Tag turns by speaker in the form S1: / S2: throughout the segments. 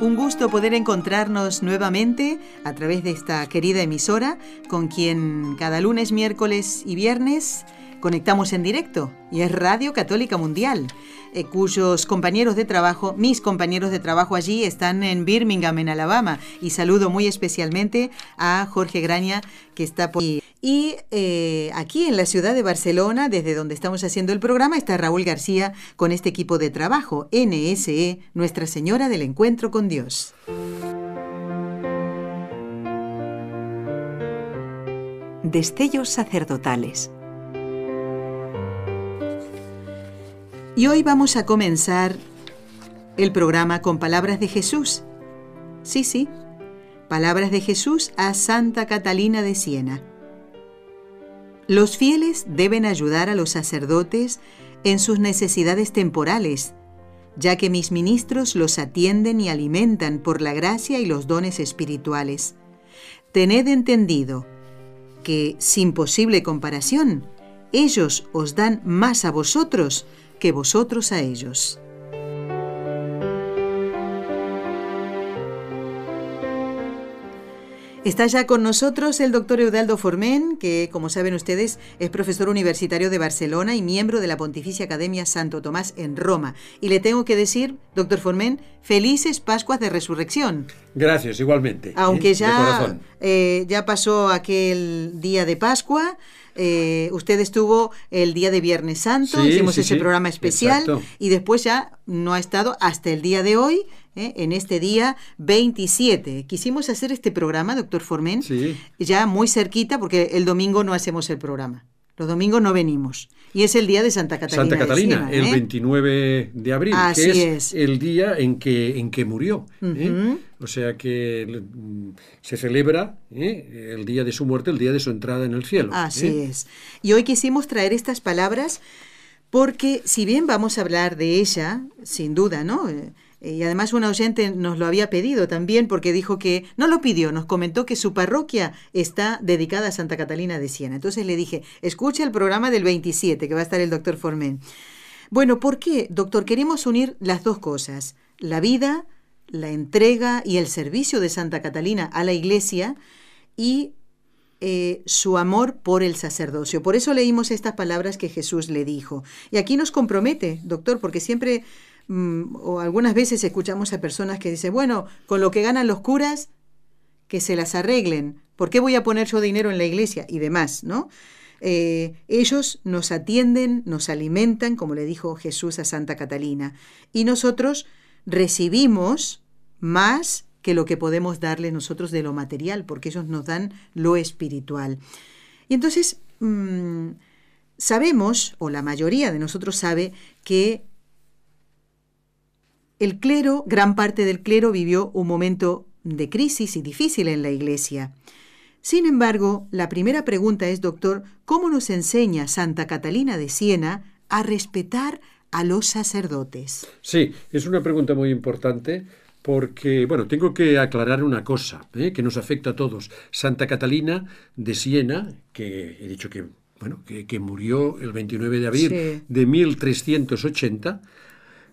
S1: Un gusto poder encontrarnos nuevamente a través de esta querida emisora con quien cada lunes, miércoles y viernes conectamos en directo y es Radio Católica Mundial, eh, cuyos compañeros de trabajo, mis compañeros de trabajo allí están en Birmingham, en Alabama y saludo muy especialmente a Jorge Graña que está por y eh, aquí en la ciudad de Barcelona, desde donde estamos haciendo el programa, está Raúl García con este equipo de trabajo, NSE, Nuestra Señora del Encuentro con Dios.
S2: Destellos sacerdotales.
S1: Y hoy vamos a comenzar el programa con palabras de Jesús. Sí, sí, palabras de Jesús a Santa Catalina de Siena. Los fieles deben ayudar a los sacerdotes en sus necesidades temporales, ya que mis ministros los atienden y alimentan por la gracia y los dones espirituales. Tened entendido que, sin posible comparación, ellos os dan más a vosotros que vosotros a ellos. Está ya con nosotros el doctor Eudaldo Formen, que como saben ustedes es profesor universitario de Barcelona y miembro de la Pontificia Academia Santo Tomás en Roma. Y le tengo que decir, doctor Formen, felices Pascuas de Resurrección.
S3: Gracias, igualmente. ¿eh?
S1: Aunque ya, eh, ya pasó aquel día de Pascua. Eh, usted estuvo el día de Viernes Santo, hicimos ese programa especial y después ya no ha estado hasta el día de hoy ¿eh? en este día 27. Quisimos hacer este programa, doctor Formen, ya muy cerquita, porque el domingo no hacemos el programa. Los domingos no venimos. Y es el día de Santa Catalina.
S3: Santa Catalina, el 29
S1: ¿eh?
S3: de abril, que es, el día en que, en que murió. ¿eh? O sea que se celebra el día de su muerte, el día de su entrada en el cielo.
S1: Así es. Y hoy quisimos traer estas palabras porque si bien vamos a hablar de ella, sin duda, ¿no? Y además una oyente nos lo había pedido también porque dijo que, no lo pidió, nos comentó que su parroquia está dedicada a Santa Catalina de Siena. Entonces le dije, escucha el programa del 27 que va a estar el doctor Formen. Bueno, ¿por qué, doctor? Queremos unir las dos cosas, la vida, la entrega y el servicio de Santa Catalina a la iglesia y eh, su amor por el sacerdocio. Por eso leímos estas palabras que Jesús le dijo. Y aquí nos compromete, doctor, porque siempre Mm, o algunas veces escuchamos a personas que dicen, bueno, con lo que ganan los curas, que se las arreglen. ¿Por qué voy a poner yo dinero en la iglesia? Y demás, ¿no? Eh, ellos nos atienden, nos alimentan, como le dijo Jesús a Santa Catalina, y nosotros recibimos más que lo que podemos darle nosotros de lo material, porque ellos nos dan lo espiritual. Y entonces, mm, sabemos, o la mayoría de nosotros sabe, que el clero, gran parte del clero vivió un momento de crisis y difícil en la iglesia. Sin embargo, la primera pregunta es, doctor, ¿cómo nos enseña Santa Catalina de Siena a respetar a los sacerdotes?
S3: Sí, es una pregunta muy importante porque, bueno, tengo que aclarar una cosa ¿eh? que nos afecta a todos. Santa Catalina de Siena, que he dicho que, bueno, que, murió el 29 de abril de 1380,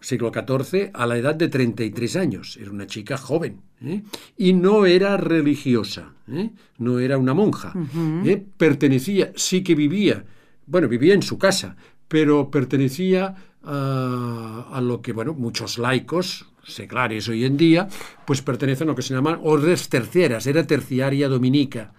S3: siglo XIV, a la edad de 33 años. Era una chica joven. ¿eh? Y no era religiosa, ¿eh? no era una monja. ¿eh? Pertenecía, sí que vivía, bueno, vivía en su casa, pero pertenecía a, a lo que, bueno, muchos laicos, seglares hoy en día, pues pertenecen a lo que se llaman órdenes terceras, era terciaria dominica.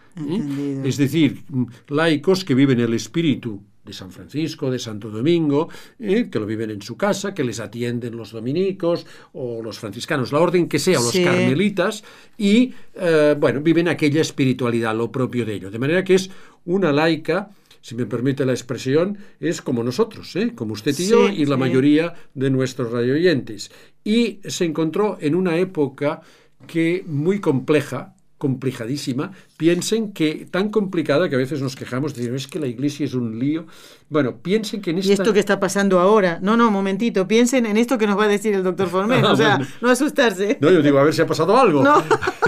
S3: Es decir, laicos que viven el espíritu de San Francisco, de Santo Domingo, eh, que lo viven en su casa, que les atienden los dominicos o los franciscanos, la orden que sea, o los carmelitas, y eh, bueno, viven aquella espiritualidad, lo propio de ello. De manera que es una laica, si me permite la expresión, es como nosotros, ¿eh? como usted y yo y la mayoría de nuestros radioyentes. Y se encontró en una época que muy compleja, complicadísima, piensen que tan complicada que a veces nos quejamos, decir, es que la iglesia es un lío. Bueno, piensen que en esta...
S1: Y esto que está pasando ahora. No, no, momentito, piensen en esto que nos va a decir el doctor Formen, o sea, no asustarse.
S3: No, yo digo, a ver si ha pasado algo.
S1: No.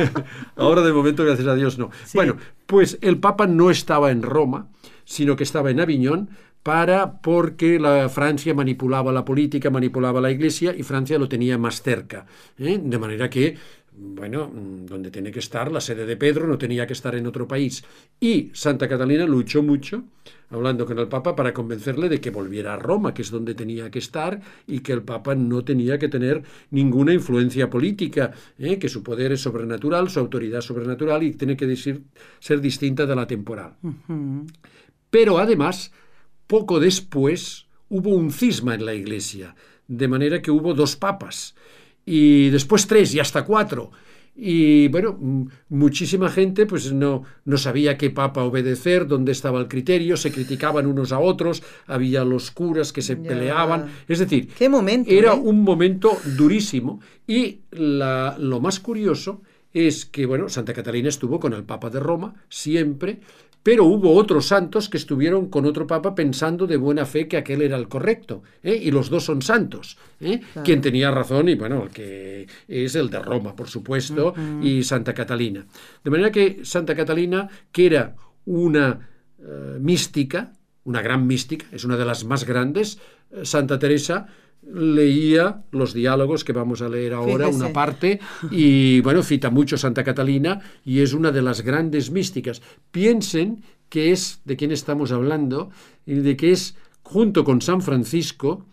S3: ahora de momento, gracias a Dios, no.
S1: Sí.
S3: Bueno, pues el Papa no estaba en Roma, sino que estaba en Aviñón, para porque la Francia manipulaba la política, manipulaba la Iglesia y Francia lo tenía más cerca. ¿eh? De manera que, bueno, donde tiene que estar la sede de Pedro no tenía que estar en otro país. Y Santa Catalina luchó mucho, hablando con el Papa, para convencerle de que volviera a Roma, que es donde tenía que estar, y que el Papa no tenía que tener ninguna influencia política, ¿eh? que su poder es sobrenatural, su autoridad sobrenatural y tiene que decir, ser distinta de la temporal. Pero además, poco después hubo un cisma en la Iglesia, de manera que hubo dos papas, y después tres y hasta cuatro. Y bueno, muchísima gente pues no, no sabía qué papa obedecer, dónde estaba el criterio, se criticaban unos a otros, había los curas que se
S1: Ya.
S3: peleaban. Es decir,
S1: Qué momento.
S3: era
S1: ¿eh?
S3: un momento durísimo y la- lo más curioso es que, bueno, Santa Catalina estuvo con el Papa de Roma siempre, pero hubo otros santos que estuvieron con otro Papa pensando de buena fe que aquel era el correcto, ¿eh? y los dos son santos. ¿eh?
S1: Claro.
S3: Quien tenía razón, y bueno, el que es el de Roma, por supuesto, y Santa Catalina. De manera que Santa Catalina, que era una eh, mística, una gran mística, es una de las más grandes, eh, Santa Teresa leía los diálogos que vamos a leer ahora,
S1: Fíjese.
S3: una parte, y bueno, cita mucho Santa Catalina y es una de las grandes místicas. Piensen que es de quién estamos hablando y de que es, junto con San Francisco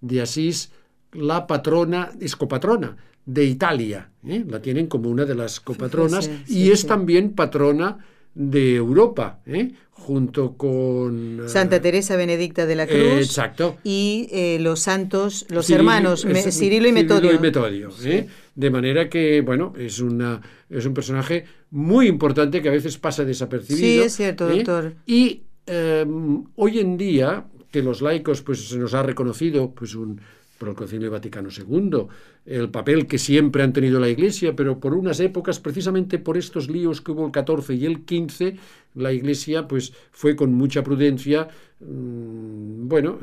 S3: de Asís, la patrona, es copatrona de Italia. ¿eh? La tienen como una de las copatronas
S1: Fíjese,
S3: y es
S1: sí.
S3: también patrona de Europa, ¿eh? junto con... eh,
S1: Santa Teresa Benedicta de la Cruz.
S3: eh, exacto.
S1: Y eh, los santos, los
S3: Cirilo-
S1: hermanos, Me- Cirilo y Metodio.
S3: Cirilo y Metodio, ¿eh? De manera que, bueno, es, una, es un personaje muy importante que a veces pasa desapercibido.
S1: Sí, es cierto, doctor.
S3: Y eh, hoy en día, que los laicos, pues se nos ha reconocido, pues un por el Concilio Vaticano II, el papel que siempre han tenido la Iglesia, pero por unas épocas, precisamente por estos líos que hubo el 14 y el 15, la Iglesia pues fue con mucha prudencia, mm, bueno,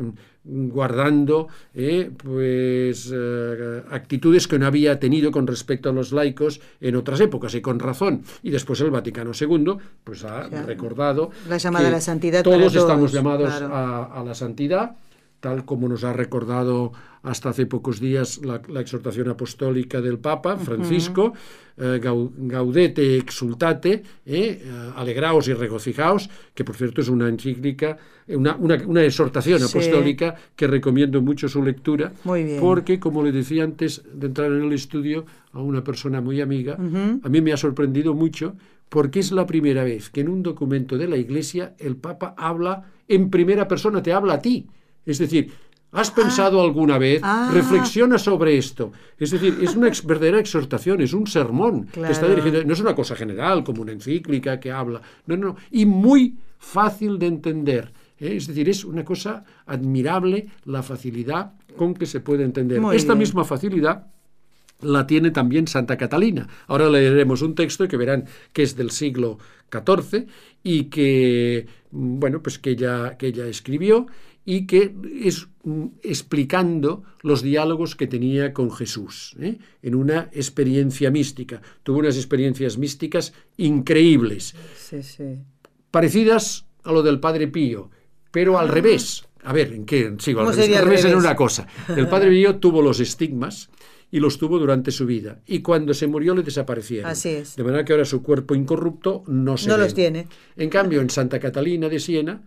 S3: mm, guardando eh, pues eh, actitudes que no había tenido con respecto a los laicos en otras épocas y con razón. Y después el Vaticano II pues ha recordado
S1: La llamada
S3: que
S1: a la santidad
S3: Todos
S1: para
S3: estamos
S1: todos,
S3: llamados
S1: claro.
S3: a, a la santidad, tal como nos ha recordado hasta hace pocos días la, la exhortación apostólica del Papa Francisco, eh, gau- gaudete exultate, eh, eh, alegraos y regocijaos, que por cierto es una encíclica, una, una, una exhortación
S1: Sí.
S3: apostólica que recomiendo mucho su lectura,
S1: Muy bien.
S3: porque como le decía antes de entrar en el estudio a una persona muy amiga, a mí me ha sorprendido mucho porque es la primera vez que en un documento de la Iglesia el Papa habla en primera persona, te habla a ti. Es decir, ¿has pensado alguna vez?
S1: Ah.
S3: Reflexiona sobre esto. Es decir, es una ex- verdadera exhortación, es un sermón que está dirigido, no es una cosa general como una encíclica que habla, no, no, no, y muy fácil de entender. ¿eh? Es decir, es una cosa admirable la facilidad con que se puede entender.
S1: Muy
S3: Esta
S1: bien.
S3: misma facilidad la tiene también Santa Catalina. Ahora leeremos un texto que verán que es del siglo XIV y que, mm, bueno, pues que ella, que ella escribió y que es mm, explicando los diálogos que tenía con Jesús, ¿eh? en una experiencia mística. Tuvo unas experiencias místicas increíbles
S1: Sí, sí.
S3: parecidas a lo del Padre Pío, pero al revés. A ver, ¿en qué? Sigo, al
S1: ¿Cómo
S3: revés, al revés en una cosa. El Padre Pío tuvo los estigmas y los tuvo durante su vida. Y cuando se murió le desaparecieron.
S1: Así es.
S3: De manera que ahora su cuerpo incorrupto no se
S1: No los tiene.
S3: En cambio, en Santa Catalina de Siena,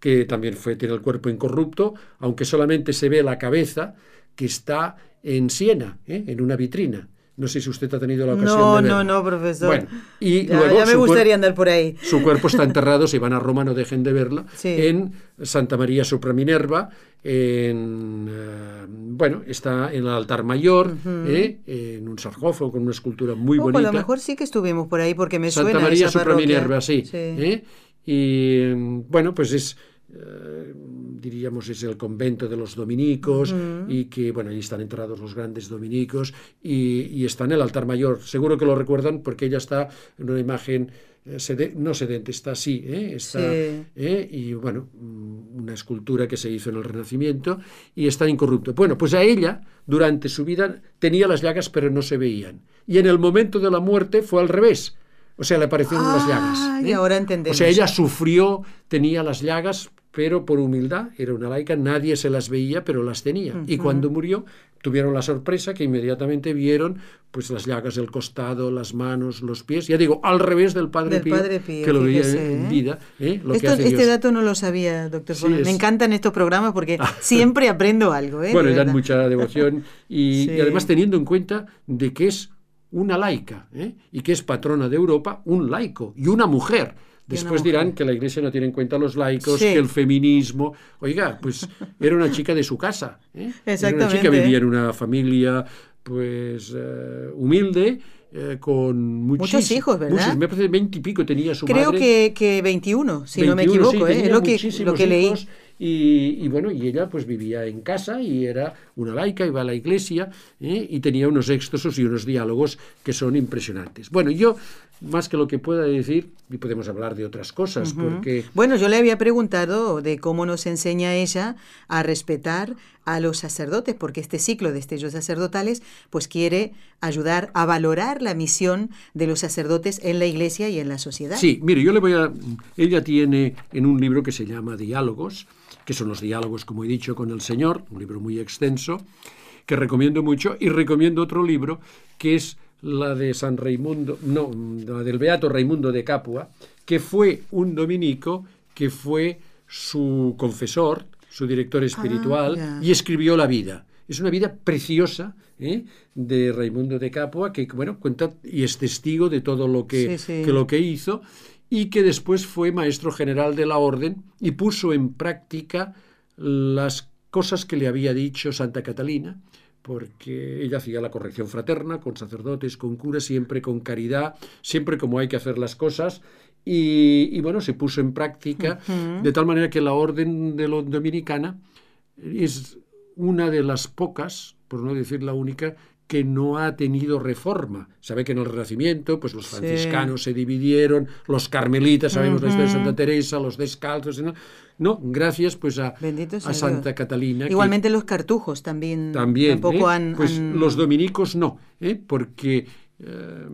S3: que también fue, tiene el cuerpo incorrupto, aunque solamente se ve la cabeza, que está en Siena, ¿eh? en una vitrina. No sé si usted ha tenido la ocasión
S1: No,
S3: de
S1: no,
S3: verlo.
S1: no, profesor.
S3: Bueno, y
S1: Ya,
S3: luego
S1: ya me gustaría andar por ahí.
S3: su cuerpo está enterrado, si van a Roma no dejen de verla,
S1: Sí.
S3: en Santa María Sopra Minerva, en, eh, bueno, está en el altar mayor, ¿eh? en un sarcófago con una escultura muy bonita.
S1: a lo mejor sí que estuvimos por ahí porque me
S3: Santa
S1: suena
S3: María
S1: esa parroquia.
S3: Minerva, sí. ¿eh? Y bueno, pues es eh, diríamos es el convento de los dominicos y que, bueno, ahí están enterrados los grandes dominicos y, y, está en el altar mayor. Seguro que lo recuerdan porque ella está en una imagen, eh, no sedente, está así, ¿eh? está,
S1: Sí.
S3: y bueno, mm, una escultura que se hizo en el Renacimiento y está incorrupto. Bueno, pues a ella, durante su vida, tenía las llagas pero no se veían. Y en el momento de la muerte fue al revés. O sea, le aparecieron las llagas.
S1: Ah, y ahora entendemos.
S3: O sea, ella sufrió, tenía las llagas, pero por humildad, era una laica, nadie se las veía, pero las tenía. Y cuando murió, tuvieron la sorpresa que inmediatamente vieron pues las llagas del costado, las manos, los pies. Ya digo, al revés del Padre,
S1: Del
S3: Pío,
S1: Padre Pío,
S3: que lo veía en
S1: ¿eh?
S3: vida. ¿eh? Lo que
S1: Esto-
S3: hace
S1: este
S3: Dios.
S1: dato no lo sabía, doctor
S3: Sí, es-
S1: Me encantan estos programas porque siempre aprendo algo. ¿eh?
S3: Bueno, le dan mucha devoción y,
S1: Sí.
S3: y además teniendo en cuenta de que es una laica ¿eh? y que es patrona de Europa, un laico y una mujer. Después dirán que la Iglesia no tiene en cuenta a los laicos,
S1: Sí.
S3: que el feminismo. Oiga, pues era una chica de su casa. ¿eh? Era una chica
S1: Exactamente.
S3: vivía en una familia, pues eh, humilde, eh, con muchísimos
S1: hijos, ¿verdad?
S3: Muchos, me parece veinte y pico tenía su
S1: Creo
S3: madre.
S1: que, que 21, si no me
S3: 21,
S1: equivoco.
S3: sí,
S1: ¿eh? Es lo que, lo que leí.
S3: Y, y bueno, y ella pues vivía en casa y era una laica, iba a la iglesia ¿eh? y tenía unos éxtasos y unos diálogos que son impresionantes. Bueno, yo, más que lo que pueda decir, y podemos hablar de otras cosas, porque...
S1: Bueno, yo le había preguntado de cómo nos enseña ella a respetar a los sacerdotes, porque este ciclo de estellos sacerdotales pues quiere ayudar a valorar la misión de los sacerdotes en la iglesia y en la sociedad.
S3: Sí, mire, yo le voy a... Ella tiene en un libro que se llama Diálogos, que son los diálogos, como he dicho, con el Señor, un libro muy extenso, que recomiendo mucho, y recomiendo otro libro que es la de San Raimundo, no, la del Beato Raimundo de Capua, que fue un dominico que fue su confesor, su director espiritual,
S1: ya.
S3: y escribió la vida. Es una vida preciosa ¿eh? de Raimundo de Capua, que bueno, cuenta y es testigo de todo lo que,
S1: Sí, sí.
S3: que lo que hizo, y que después fue maestro general de la orden y puso en práctica las cosas que le había dicho Santa Catalina, porque ella hacía la corrección fraterna con sacerdotes, con curas, siempre con caridad, siempre como hay que hacer las cosas. Y, y bueno, se puso en práctica de tal manera que la orden de lo dominicana es una de las pocas, por no decir la única, que no ha tenido reforma. Sabe que en el Renacimiento, pues los
S1: Sí.
S3: franciscanos se dividieron, los carmelitas, sabemos la historia de Santa Teresa, los descalzos, ¿no? No, gracias pues a, a Santa. Catalina. que-
S1: Igualmente los cartujos también,
S3: también.
S1: tampoco
S3: ¿eh?
S1: han...
S3: Pues
S1: han-
S3: los dominicos no, ¿eh? porque eh,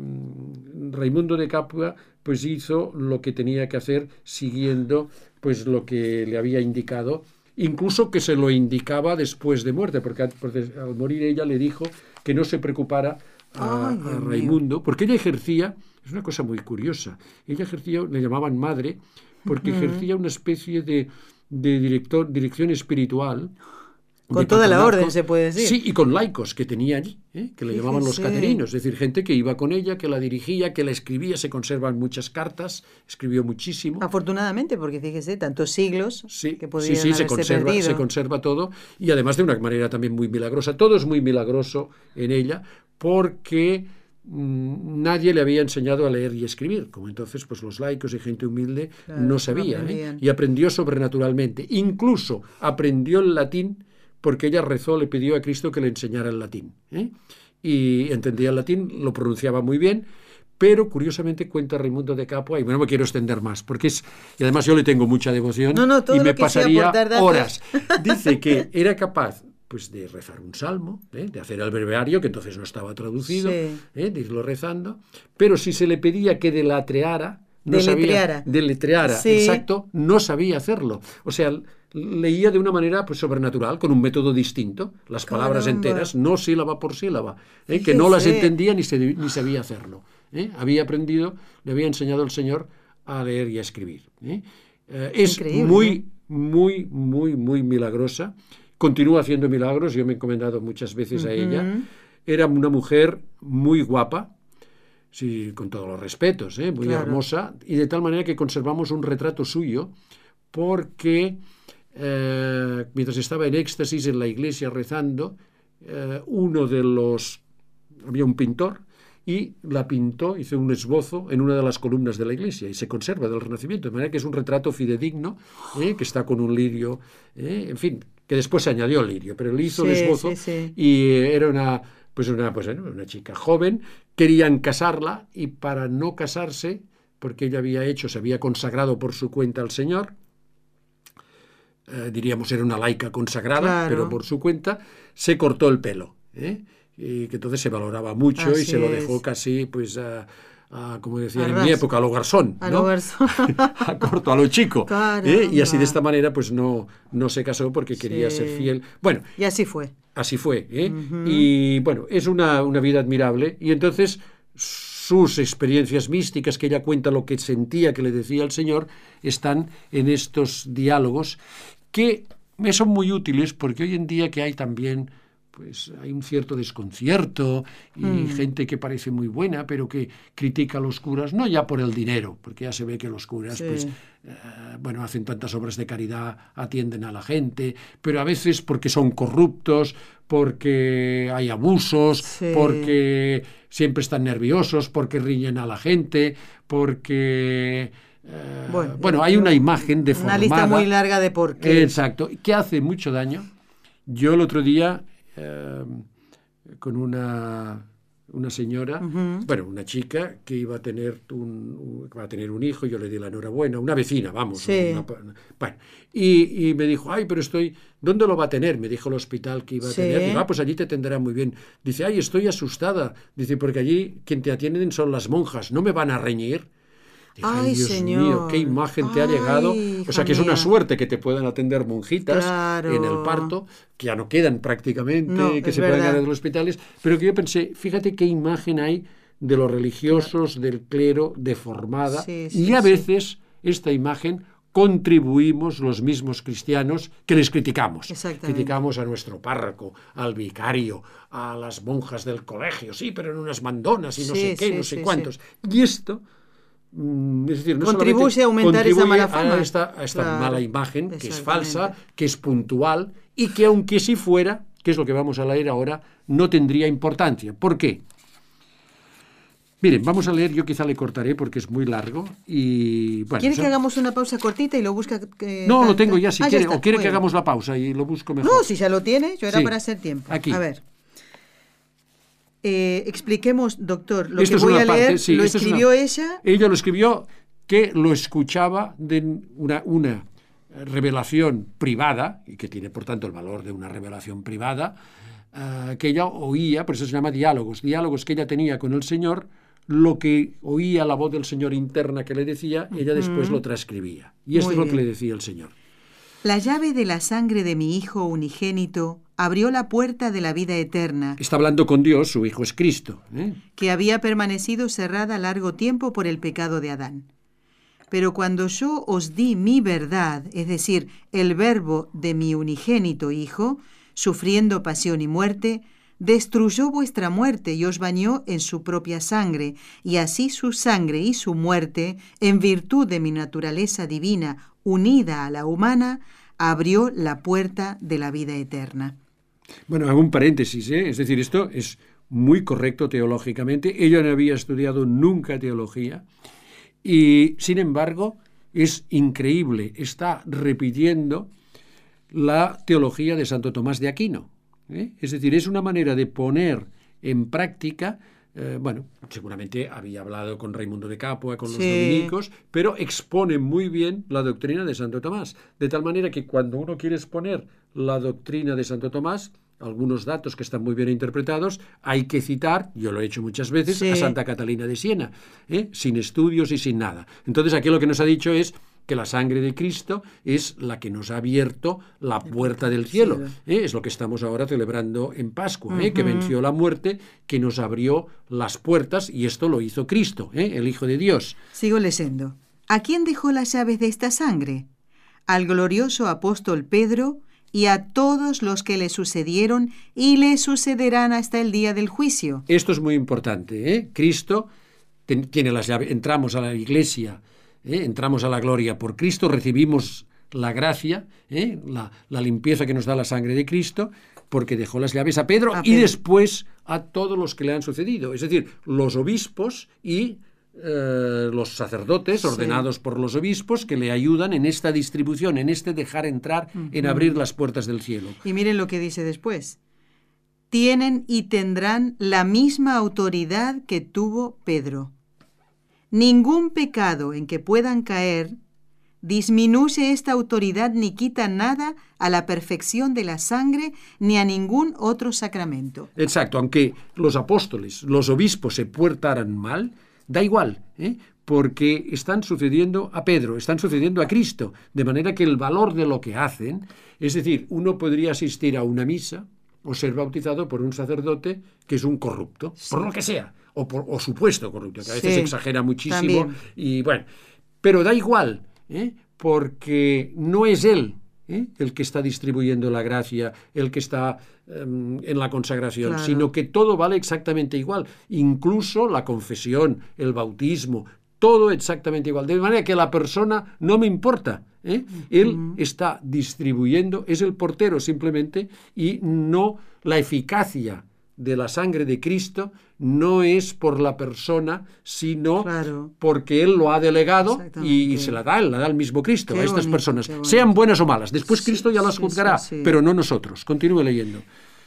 S3: Raimundo de Capua pues hizo lo que tenía que hacer siguiendo pues lo que le había indicado, incluso que se lo indicaba después de muerte, porque al morir ella le dijo que no se preocupara a,
S1: Ay.
S3: Raimundo, porque ella ejercía, es una cosa muy curiosa, ella ejercía, le llamaban madre, porque ejercía una especie de, de director, dirección espiritual.
S1: Con toda la orden, se puede decir.
S3: Sí, y con laicos que tenía allí, ¿eh? que le llamaban los caterinos, es decir, gente que iba con ella, que la dirigía, que la escribía, se conservan muchas cartas, escribió muchísimo.
S1: Afortunadamente, porque fíjese, tantos siglos
S3: Sí,
S1: que
S3: sí,
S1: podrían
S3: sí, se conserva,
S1: perdido.
S3: se conserva todo y además de una manera también muy milagrosa. Todo es muy milagroso en ella porque mm, nadie le había enseñado a leer y escribir, como entonces pues los laicos y gente humilde
S1: Claro,
S3: no
S1: no
S3: sabía, ¿eh? y aprendió sobrenaturalmente. Incluso aprendió el latín porque ella rezó, le pidió a Cristo que le enseñara el latín. ¿eh? Y entendía el latín, lo pronunciaba muy bien, pero curiosamente cuenta Raimundo de Capua, y bueno, me quiero extender más, porque es, y además yo le tengo mucha devoción,
S1: No, no,
S3: y me pasaría horas. Dice que era capaz pues de rezar un salmo, ¿eh? de hacer el breviario, que entonces no estaba traducido,
S1: Sí.
S3: ¿eh? de irlo rezando, pero si se le pedía que deletreara, no
S1: Deletreara.
S3: sabía, deletreara,
S1: Sí.
S3: exacto, no sabía hacerlo. O sea, leía de una manera pues, sobrenatural, con un método distinto, las palabras enteras, no sílaba por sílaba, ¿eh? que no las entendía ni, se, ni sabía hacerlo. ¿eh? Había aprendido, le había enseñado el Señor a leer y a escribir. ¿eh? Es
S1: Increíble,
S3: muy, muy, muy, muy milagrosa. Continúa haciendo milagros, yo me he encomendado muchas veces a ella. Era una mujer muy guapa, sí, con todos los respetos, muy
S1: Claro.
S3: hermosa, y de tal manera que conservamos un retrato suyo, porque eh, mientras estaba en éxtasis en la iglesia rezando, eh, uno de los, había un pintor, y la pintó, hizo un esbozo en una de las columnas de la iglesia y se conserva del Renacimiento, de manera que es un retrato fidedigno, ¿eh? que está con un lirio, en fin, que después se añadió el lirio, pero él hizo el esbozo
S1: sí, sí.
S3: y era una, pues una, pues, una chica joven, querían casarla y para no casarse, porque ella había hecho, se había consagrado por su cuenta al Señor, eh, diríamos era una laica consagrada,
S1: Claro.
S3: pero por su cuenta, se cortó el pelo. ¿eh? Y que entonces se valoraba mucho y se lo dejó
S1: es.
S3: casi, pues, a, a, como decían
S1: A
S3: en
S1: ras.
S3: mi época, a lo garzón.
S1: A
S3: ¿no?
S1: lo garzón.
S3: a corto, a lo chico. ¿eh? Y así de esta manera, pues no, no se casó porque quería
S1: Sí.
S3: ser fiel. Bueno,
S1: y así fue.
S3: Así fue. ¿eh? Y bueno, es una, una vida admirable. Y entonces sus experiencias místicas, que ella cuenta lo que sentía que le decía el Señor, están en estos diálogos que me son muy útiles porque hoy en día que hay también pues hay un cierto desconcierto y gente que parece muy buena pero que critica a los curas no ya por el dinero porque ya se ve que los curas
S1: Sí.
S3: pues eh, bueno, hacen tantas obras de caridad, atienden a la gente, pero a veces porque son corruptos, porque hay abusos,
S1: Sí.
S3: porque siempre están nerviosos, porque riñen a la gente, porque... eh,
S1: Bueno,
S3: hay una imagen deformada.
S1: Una lista muy larga de por qué.
S3: Exacto, que hace mucho daño. Yo el otro día, eh, con una, una señora, bueno, una chica que iba a tener un, va a tener un hijo, yo le di la enhorabuena, una vecina, vamos.
S1: Sí.
S3: una bueno, y, y me dijo, ay, pero estoy, ¿dónde lo va a tener? Me dijo el hospital que iba a
S1: Sí.
S3: tener. Digo, ah, pues allí te tendrá muy bien. Dice, ay, estoy asustada. Dice, porque allí quien te atienden son las monjas, ¿no me van a reñir? Dije,
S1: Ay,
S3: Dios mío, qué imagen te ha llegado. O sea, que es una suerte que te puedan atender monjitas
S1: Claro.
S3: en el parto, que ya no quedan prácticamente,
S1: No,
S3: que se
S1: verdad.
S3: ganar de los hospitales, pero que yo pensé, fíjate qué imagen hay de los religiosos, del clero, deformada,
S1: Sí, sí,
S3: y a
S1: sí.
S3: veces esta imagen contribuimos los mismos cristianos que les criticamos. Criticamos a nuestro párroco, al vicario, a las monjas del colegio, sí, pero en unas mandonas y no sé qué, no sé cuántos. Y esto es decir, no
S1: Contribuye a aumentar esa
S3: contribuye
S1: mala
S3: a
S1: fama.
S3: esta, a esta
S1: Claro,
S3: mala imagen, que es falsa, que es puntual y que aunque sí fuera, que es lo que vamos a leer ahora, no tendría importancia. ¿Por qué? Miren, vamos a leer, yo quizá le cortaré porque es muy largo y bueno.
S1: ¿Quiere
S3: o sea-
S1: que hagamos una pausa cortita y lo busca? que-
S3: No, lo tengo ya si
S1: Ah,
S3: quiere,
S1: está,
S3: o quiere
S1: muy
S3: que hagamos la pausa y lo busco mejor.
S1: No, si ya lo tiene, yo era
S3: Sí.
S1: para hacer tiempo.
S3: Aquí.
S1: A ver. Eh, expliquemos, doctor, lo
S3: Esto
S1: que voy a leer,
S3: parte, sí,
S1: lo
S3: es
S1: escribió
S3: una-
S1: ella.
S3: Ella lo escribió que lo escuchaba de una, una revelación privada, y que tiene por tanto el valor de una revelación privada, eh, que ella oía, por eso se llama diálogos, diálogos que ella tenía con el Señor, lo que oía la voz del Señor interna que le decía, ella después lo transcribía. Y esto
S1: Muy
S3: es lo que le decía el Señor.
S1: La llave de la sangre de mi Hijo unigénito abrió la puerta de la vida eterna,
S3: Está hablando con Dios, su Hijo es Cristo. ¿eh?
S1: que había permanecido cerrada largo tiempo por el pecado de Adán. Pero cuando yo os di mi verdad, es decir, el verbo de mi unigénito Hijo, sufriendo pasión y muerte, destruyó vuestra muerte y os bañó en su propia sangre, y así su sangre y su muerte, en virtud de mi naturaleza divina unida a la humana, abrió la puerta de la vida eterna.
S3: Bueno, hago un paréntesis, ¿eh? es decir, esto es muy correcto teológicamente. Ella no había estudiado nunca teología y, sin embargo, es increíble, está repitiendo la teología de Santo Tomás de Aquino. ¿eh? Es decir, es una manera de poner en práctica, eh, bueno, seguramente había hablado con Raimundo de Capua, con los
S1: Sí.
S3: dominicos, pero expone muy bien la doctrina de Santo Tomás. De tal manera que cuando uno quiere exponer la doctrina de Santo Tomás, algunos datos que están muy bien interpretados, hay que citar, yo lo he hecho muchas veces,
S1: Sí.
S3: a Santa Catalina de Siena, ¿eh? sin estudios y sin nada. Entonces aquí lo que nos ha dicho es que la sangre de Cristo es la que nos ha abierto la puerta del cielo. ¿eh? Es lo que estamos ahora celebrando en Pascua, ¿eh? que venció la muerte, que nos abrió las puertas y esto lo hizo Cristo, ¿eh? el Hijo de Dios.
S1: Sigo leyendo. ¿A quién dejó las llaves de esta sangre? Al glorioso apóstol Pedro y a todos los que le sucedieron y le sucederán hasta el día del juicio.
S3: Esto es muy importante. ¿eh? Cristo tiene las llaves. Entramos a la iglesia, ¿eh? entramos a la gloria por Cristo, recibimos la gracia, ¿eh? la, la limpieza que nos da la sangre de Cristo, porque dejó las llaves a Pedro,
S1: A
S3: y después a todos los que le han sucedido, es decir, los obispos y eh, los sacerdotes
S1: Sí.
S3: ordenados por los obispos que le ayudan en esta distribución, en este dejar entrar, en abrir las puertas del cielo.
S1: Y miren lo que dice después. Tienen y tendrán la misma autoridad que tuvo Pedro. Ningún pecado en que puedan caer disminuye esta autoridad ni quita nada a la perfección de la sangre ni a ningún otro sacramento.
S3: Exacto, aunque los apóstoles, los obispos se portaran mal, da igual, ¿eh? porque están sucediendo a Pedro, están sucediendo a Cristo, de manera que el valor de lo que hacen, es decir, uno podría asistir a una misa o ser bautizado por un sacerdote que es un corrupto, por lo que sea, o, por, o supuesto corrupto, que a veces
S1: Sí,
S3: exagera muchísimo,
S1: también.
S3: y bueno, pero da igual, ¿eh? porque no es él ¿eh? el que está distribuyendo la gracia, el que está em, en la consagración,
S1: Claro.
S3: sino que todo vale exactamente igual, incluso la confesión, el bautismo, todo exactamente igual. De manera que la persona no me importa. ¿eh? Él está distribuyendo, es el portero simplemente, y no la eficacia de la sangre de Cristo no es por la persona, sino
S1: Claro.
S3: porque Él lo ha delegado y, se la da, la da al mismo Cristo
S1: Qué
S3: a estas
S1: bonito,
S3: personas, sean buenas o malas. Después
S1: Sí,
S3: Cristo ya las
S1: sí,
S3: juzgará,
S1: sí,
S3: pero no nosotros. Continúe leyendo.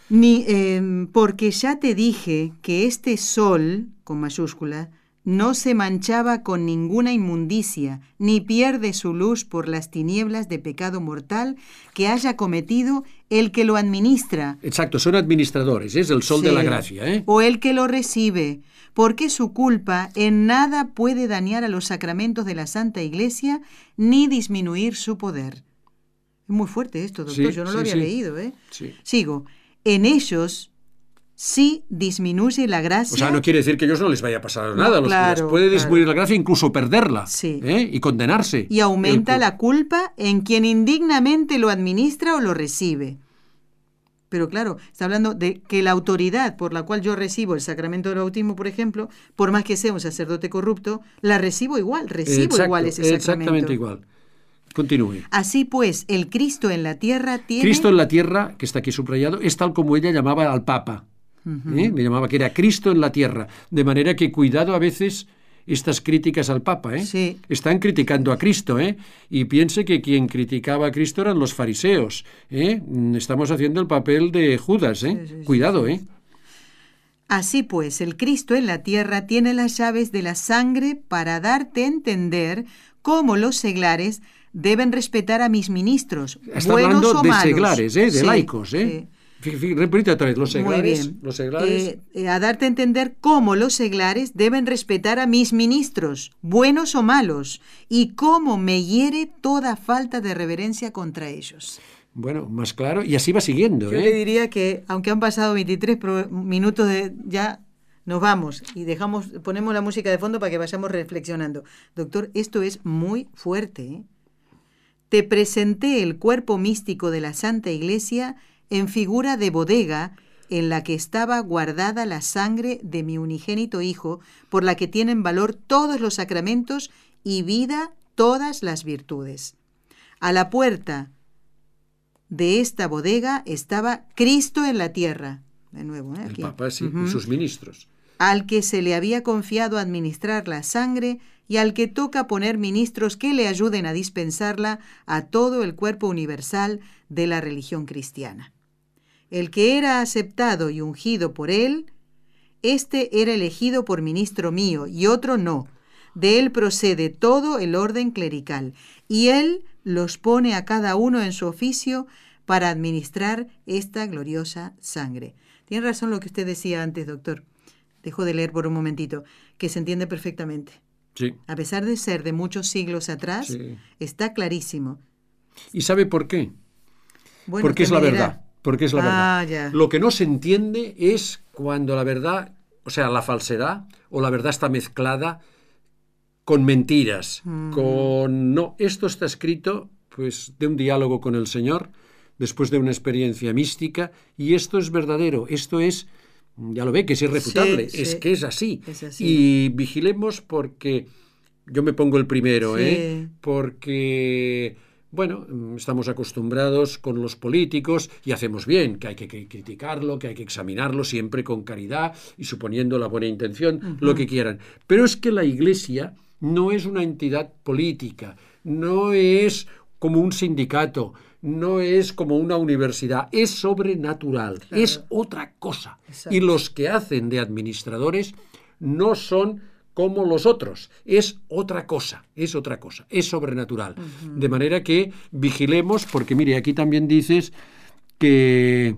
S1: Ni, em, porque ya te dije que este sol, con mayúscula, no se manchaba con ninguna inmundicia, ni pierde su luz por las tinieblas de pecado mortal que haya cometido el que lo administra.
S3: Exacto, son administradores, es el sol de la gracia. ¿eh?
S1: O el que lo recibe, porque su culpa en nada puede dañar a los sacramentos de la Santa Iglesia ni disminuir su poder. Es muy fuerte esto, doctor,
S3: Sí,
S1: yo no
S3: sí,
S1: lo había leído, ¿eh?
S3: Sí.
S1: Sigo. En ellos sí disminuye la gracia.
S3: O sea, no quiere decir que a ellos no les vaya a pasar nada. a los
S1: claro,
S3: curas. Puede
S1: claro.
S3: disminuir la gracia, incluso perderla.
S1: Sí.
S3: ¿eh? Y condenarse.
S1: y aumenta la culpa en quien indignamente lo administra o lo recibe. Pero claro, está hablando de que la autoridad por la cual yo recibo el sacramento del bautismo, por ejemplo, por más que sea un sacerdote corrupto, la recibo igual, recibo
S3: Exacto,
S1: igual ese sacramento.
S3: Exactamente igual. Continúe.
S1: Así pues, el Cristo en la tierra tiene...
S3: Cristo en la tierra, que está aquí subrayado, es tal como ella llamaba al Papa. ¿Eh? Le llamaba que era Cristo en la tierra. De manera que cuidado a veces estas críticas al Papa. ¿eh?
S1: Sí.
S3: Están criticando a Cristo. ¿eh? Y piense que quien criticaba a Cristo eran los fariseos. ¿eh? Mm, Estamos haciendo el papel de Judas. ¿eh?
S1: Sí, sí, sí,
S3: cuidado. ¿eh?
S1: Así pues, el Cristo en la tierra tiene las llaves de la sangre para darte a entender cómo los seglares deben respetar a mis ministros,
S3: Está
S1: buenos
S3: hablando
S1: o
S3: de
S1: malos.
S3: seglares, ¿eh? de laicos. ¿eh? Repite otra vez, los seglares. Los seglares
S1: Eh, eh, a darte a entender cómo los seglares deben respetar a mis ministros, buenos o malos, y cómo me hiere toda falta de reverencia contra ellos.
S3: Bueno, más claro. Y así va siguiendo.
S1: Yo
S3: ¿eh?
S1: le diría que, aunque han pasado 23 pro- minutos de ya nos vamos y dejamos ponemos la música de fondo para que vayamos reflexionando. Doctor, esto es muy fuerte. ¿eh? Te presenté el cuerpo místico de la Santa Iglesia en figura de bodega en la que estaba guardada la sangre de mi unigénito Hijo, por la que tienen valor todos los sacramentos y vida todas las virtudes. A la puerta de esta bodega estaba Cristo en la tierra. De nuevo, ¿eh?
S3: El
S1: Aquí.
S3: Papa, sí, y sus ministros.
S1: Al que se le había confiado administrar la sangre y al que toca poner ministros que le ayuden a dispensarla a todo el cuerpo universal de la religión cristiana. El que era aceptado y ungido por él, este era elegido por ministro mío y otro no. De él procede todo el orden clerical, y él los pone a cada uno en su oficio para administrar esta gloriosa sangre. Tiene razón lo que usted decía antes, doctor. Dejo de leer por un momentito, que se entiende perfectamente.
S3: Sí.
S1: A pesar de ser de muchos siglos atrás,
S3: Sí.
S1: está clarísimo.
S3: ¿Y sabe por qué?
S1: Bueno,
S3: porque es la
S1: dirá.
S3: verdad. Porque es la
S1: Ah,
S3: verdad.
S1: ya.
S3: Lo que no se entiende es cuando la verdad, o sea, la falsedad o la verdad está mezclada con mentiras,
S1: Mm.
S3: con no, esto está escrito pues de un diálogo con el Señor, después de una experiencia mística y esto es verdadero, esto es ya lo ve que es irrefutable,
S1: Sí,
S3: es
S1: sí.
S3: que es así.
S1: Es así.
S3: Y vigilemos porque yo me pongo el primero,
S1: Sí.
S3: ¿eh? Porque bueno, mm, estamos acostumbrados con los políticos y hacemos bien, que hay que criticarlo, que hay que examinarlo siempre con caridad y suponiendo la buena intención, lo que quieran. Pero es que la Iglesia no es una entidad política, no es como un sindicato, no es como una universidad, es sobrenatural, es otra cosa. Y los que hacen de administradores no son como los otros. Es otra cosa, es otra cosa, es sobrenatural. De manera que vigilemos, porque mire, aquí también dices que...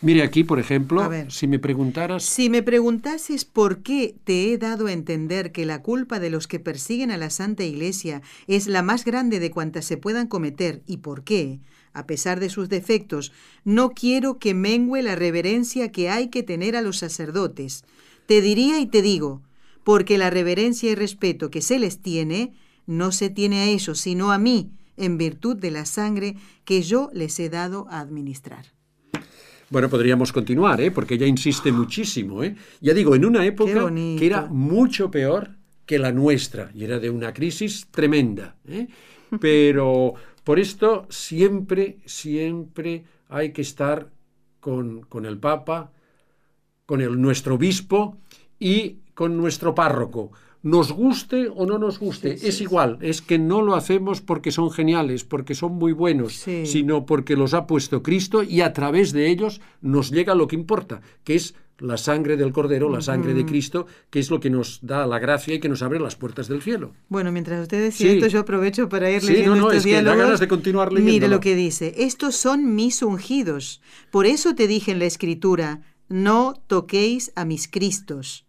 S3: Mire aquí, por ejemplo, si me preguntaras...
S1: Si me preguntases por qué te he dado a entender que la culpa de los que persiguen a la Santa Iglesia es la más grande de cuantas se puedan cometer y por qué, a pesar de sus defectos, no quiero que mengue la reverencia que hay que tener a los sacerdotes, te diría y te digo, porque la reverencia y respeto que se les tiene, no se tiene a ellos, sino a mí, en virtud de la sangre que yo les he dado a administrar.
S3: Bueno, podríamos continuar, ¿eh? porque ella insiste muchísimo. ¿eh? Ya digo, en una época que era mucho peor que la nuestra, y era de una crisis tremenda. ¿eh? Pero por esto siempre, siempre hay que estar con, con el Papa, con el, nuestro obispo y con nuestro párroco. Nos guste o no nos guste, es igual, es que no lo hacemos porque son geniales, porque son muy buenos, sino porque los ha puesto Cristo y a través de ellos nos llega lo que importa, que es la sangre del Cordero, la sangre de Cristo, que es lo que nos da la gracia y que nos abre las puertas del cielo.
S1: Bueno, mientras ustedes decía esto, yo aprovecho para ir leyendo
S3: no, no,
S1: estos
S3: es Que da ganas de continuar leyendo.
S1: Mire lo que dice, estos son mis ungidos, por eso te dije en la Escritura, no toquéis a mis Cristos.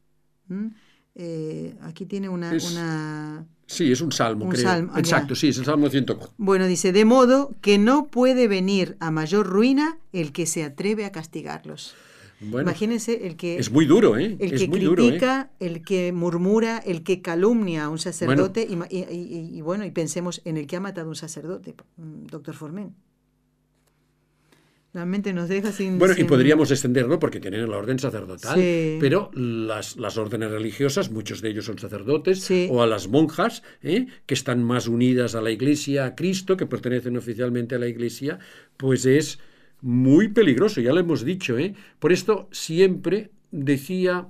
S1: ¿Mm? Eh, aquí tiene una,
S3: Sí, es un salmo, creo. Exacto, sí, es el Salmo 104.
S1: Bueno, dice, de modo que no puede venir a mayor ruina el que se atreve a castigarlos. Imagínense el que...
S3: Es muy duro, ¿eh?
S1: El que
S3: ¿eh?
S1: critica, el que murmura, el que calumnia a un sacerdote. Y, y, bueno, y pensemos en el que ha matado a un sacerdote, mm, doctor Formen. Realmente nos deja sin...
S3: Bueno, y podríamos extenderlo porque tienen la orden sacerdotal, pero las, las, órdenes religiosas, muchos de ellos son sacerdotes, o a las monjas, ¿eh? que están más unidas a la Iglesia, a Cristo, que pertenecen oficialmente a la Iglesia, pues es muy peligroso, ya lo hemos dicho. ¿eh? Por esto siempre decía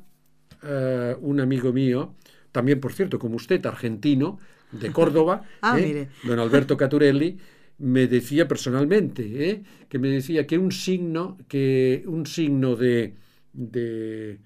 S3: eh, un amigo mío, también por cierto, como usted, argentino, de Córdoba,
S1: ah,
S3: ¿eh? don Alberto Caturelli, me decía personalmente, ¿eh? que me decía que un signo, que un signo de, de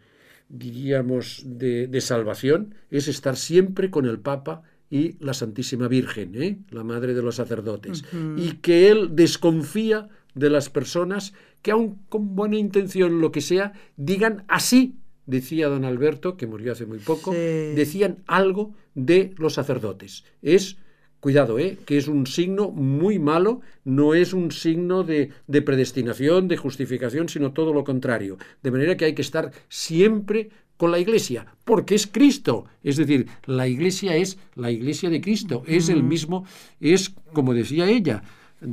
S3: diríamos, de, de, salvación es estar siempre con el Papa y la Santísima Virgen, ¿eh? la Madre de los sacerdotes, y que él desconfía de las personas que aun con buena intención, lo que sea, digan así, decía don Alberto, que murió hace muy poco, decían algo de los sacerdotes. Es Cuidado, ¿eh? que es un signo muy malo, no es un signo de, de, predestinación, de justificación, sino todo lo contrario. De manera que hay que estar siempre con la iglesia, porque es Cristo. Es decir, la iglesia es la iglesia de Cristo, es el mismo, es como decía ella.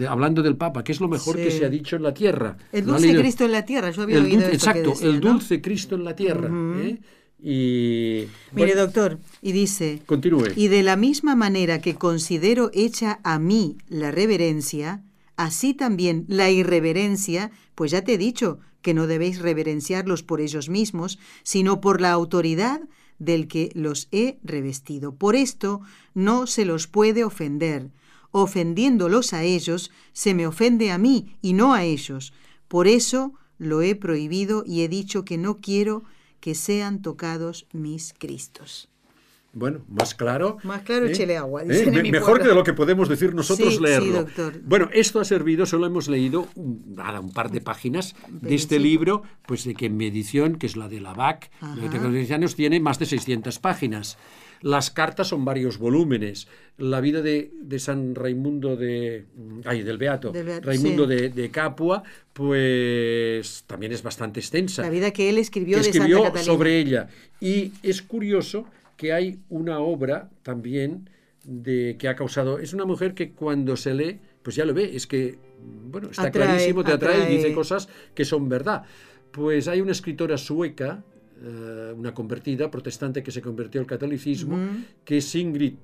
S3: hablando del Papa, que es lo mejor que se ha dicho en la tierra.
S1: El dulce Cristo en la tierra, yo había oído
S3: Exacto, el dulce Cristo en la tierra. ¿eh? Y,
S1: Mire, doctor, y dice,
S3: continúe.
S1: Y de la misma manera que considero hecha a mí la reverencia, así también la irreverencia, pues ya te he dicho que no debéis reverenciarlos por ellos mismos, sino por la autoridad del que los he revestido. Por esto no se los puede ofender. Ofendiéndolos a ellos, se me ofende a mí y no a ellos. Por eso lo he prohibido y he dicho que no quiero que sean tocados mis Cristos.
S3: Bueno, más claro.
S1: Más claro, ¿eh? agua. ¿Eh?
S3: mejor que de lo que podemos decir nosotros leerlo. Bueno, esto ha servido, solo hemos leído nada, un par de páginas de este libro, pues de que en mi edición, que es la de la BAC, de los tiene más de 600 páginas. Las cartas son varios volúmenes. La vida de, San Raimundo de. Ay, del Beato. Raimundo de, Capua, pues también es bastante extensa.
S1: La vida que él escribió,
S3: escribió sobre ella. Y es curioso que hay una obra también de que ha causado. Es una mujer que cuando se lee, pues ya lo ve, es que, bueno, está clarísimo, te atrae, y dice cosas que son verdad. Pues hay una escritora sueca eh, una convertida protestante que se convirtió al catolicismo, que es Ingrid,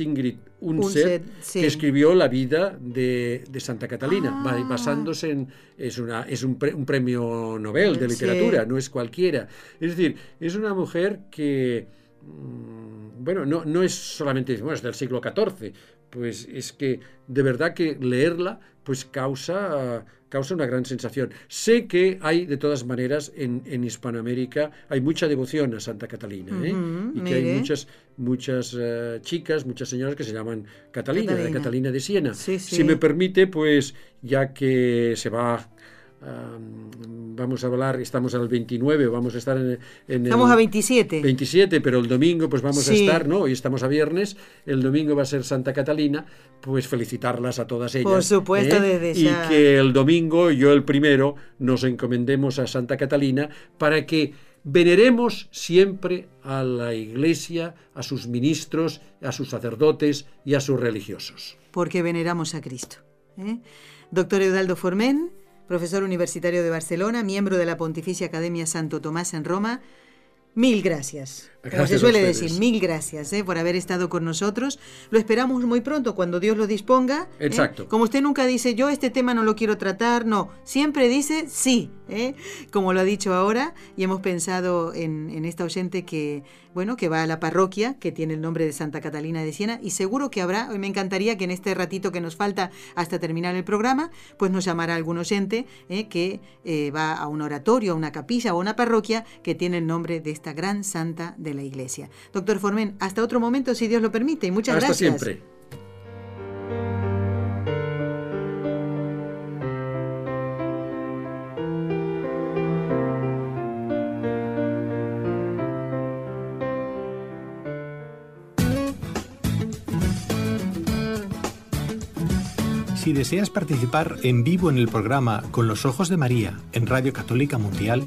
S3: Ingrid Unset,
S1: sí.
S3: que escribió la vida de, de Santa Catalina,
S1: Ah.
S3: basándose en... Es, una, es un, pre- un premio Nobel de
S1: Sí.
S3: literatura, no es cualquiera. Es decir, es una mujer que... mm, Bueno, no, no es solamente bueno, es del siglo XIV, pues es que de verdad que leerla pues causa, causa una gran sensación. Sé que hay de todas maneras en, en Hispanoamérica hay mucha devoción a Santa Catalina ¿eh? Y que hay muchas muchas eh, chicas, muchas señoras que se llaman Catalina, de
S1: Catalina.
S3: Catalina de Siena.
S1: Sí, sí.
S3: Si me permite, pues ya que se va am, vamos a hablar, estamos al 29, vamos a estar en, en
S1: Estamos
S3: el
S1: a 27.
S3: 27, pero el domingo pues vamos a estar, ¿no? Hoy estamos a viernes, el domingo va a ser Santa Catalina, pues felicitarlas a todas ellas.
S1: Por supuesto, desde
S3: Y
S1: ya.
S3: que el domingo, yo el primero, nos encomendemos a Santa Catalina para que veneremos siempre a la Iglesia, a sus ministros, a sus sacerdotes y a sus religiosos.
S1: porque veneramos a Cristo. ¿eh? Doctor Eudaldo Formen, profesor universitario de Barcelona, miembro de la Pontificia Academia Santo Tomás en Roma, mil gracias. Como
S3: Gracias
S1: se
S3: a
S1: suele decir, mil gracias ¿eh? por haber estado con nosotros. Lo esperamos muy pronto, cuando Dios lo disponga. ¿eh?
S3: Exacto.
S1: Como usted nunca dice, yo este tema no lo quiero tratar, no, siempre dice sí, ¿eh? como lo ha dicho ahora, y hemos pensado en, en esta oyente que, bueno, que va a la parroquia, que tiene el nombre de Santa Catalina de Siena, y seguro que habrá, me encantaría que en este ratito que nos falta hasta terminar el programa, pues nos llamara algún oyente ¿eh? que eh, va a un oratorio, a una capilla o a una parroquia que tiene el nombre de esta gran santa de la iglesia. Doctor Formen, hasta otro momento, si Dios lo permite, y muchas
S3: Hasta
S1: gracias.
S3: siempre.
S4: Si deseas participar en vivo en el programa Con los Ojos de María en Radio Católica Mundial,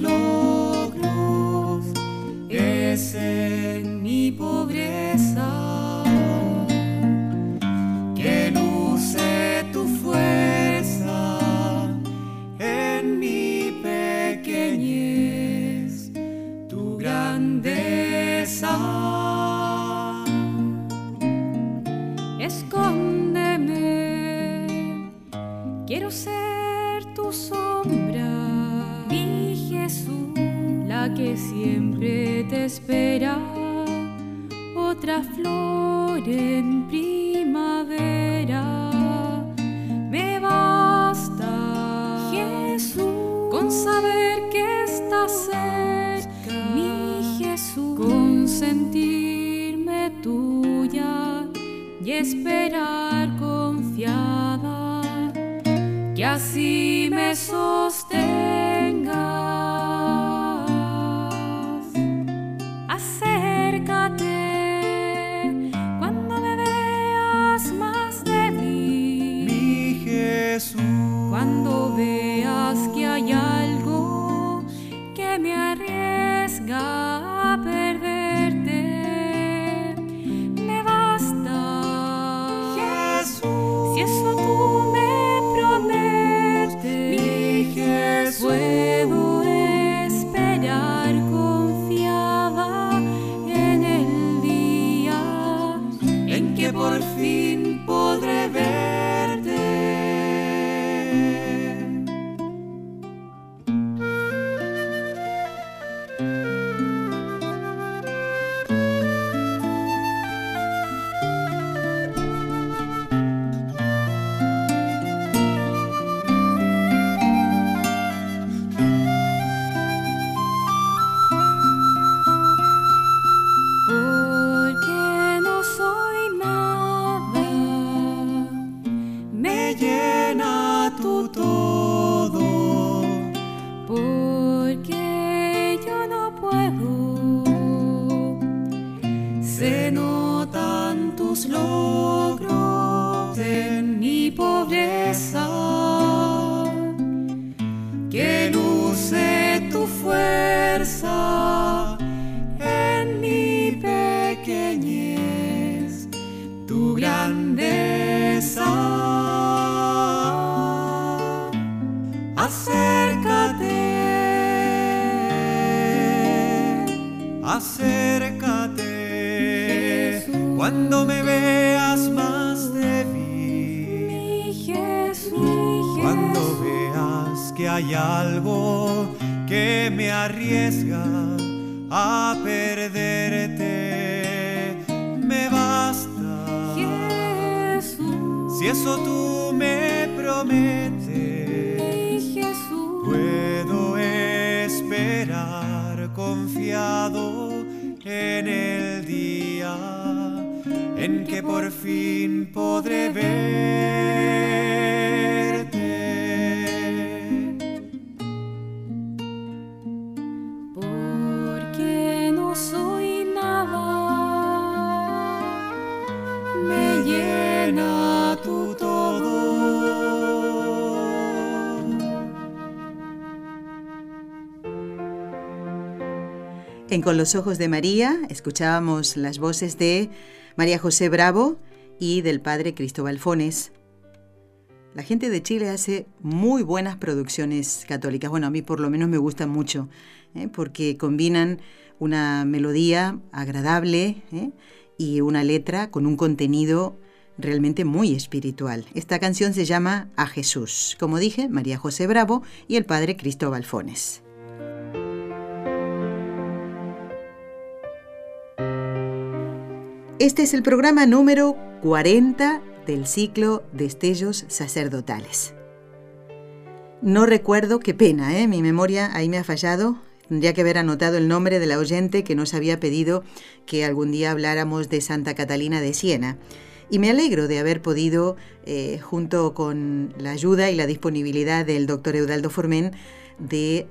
S5: Logros, es en mi pobreza otra flor en primavera. Me basta, Jesús, con saber que estás cerca, mi Jesús, con sentirme tuya y esperar confiada que así me sostengas.
S6: Tus En
S1: Con los Ojos de María escuchábamos las voces de María José Bravo y del padre Cristóbal Fones. La gente de Chile hace muy buenas producciones católicas. Bueno, a mí por lo menos me gustan mucho, ¿eh? porque combinan una melodía agradable ¿eh? y una letra con un contenido realmente muy espiritual. Esta canción se llama A Jesús, como dije, María José Bravo y el padre Cristóbal Fones. Este es el programa número 40 del ciclo Destellos Sacerdotales. No recuerdo, qué pena, ¿eh? mi memoria ahí me ha fallado. Tendría que haber anotado el nombre de la oyente que nos había pedido que algún día habláramos de Santa Catalina de Siena. Y me alegro de haber podido, eh, junto con la ayuda y la disponibilidad del doctor Eudaldo Formen, de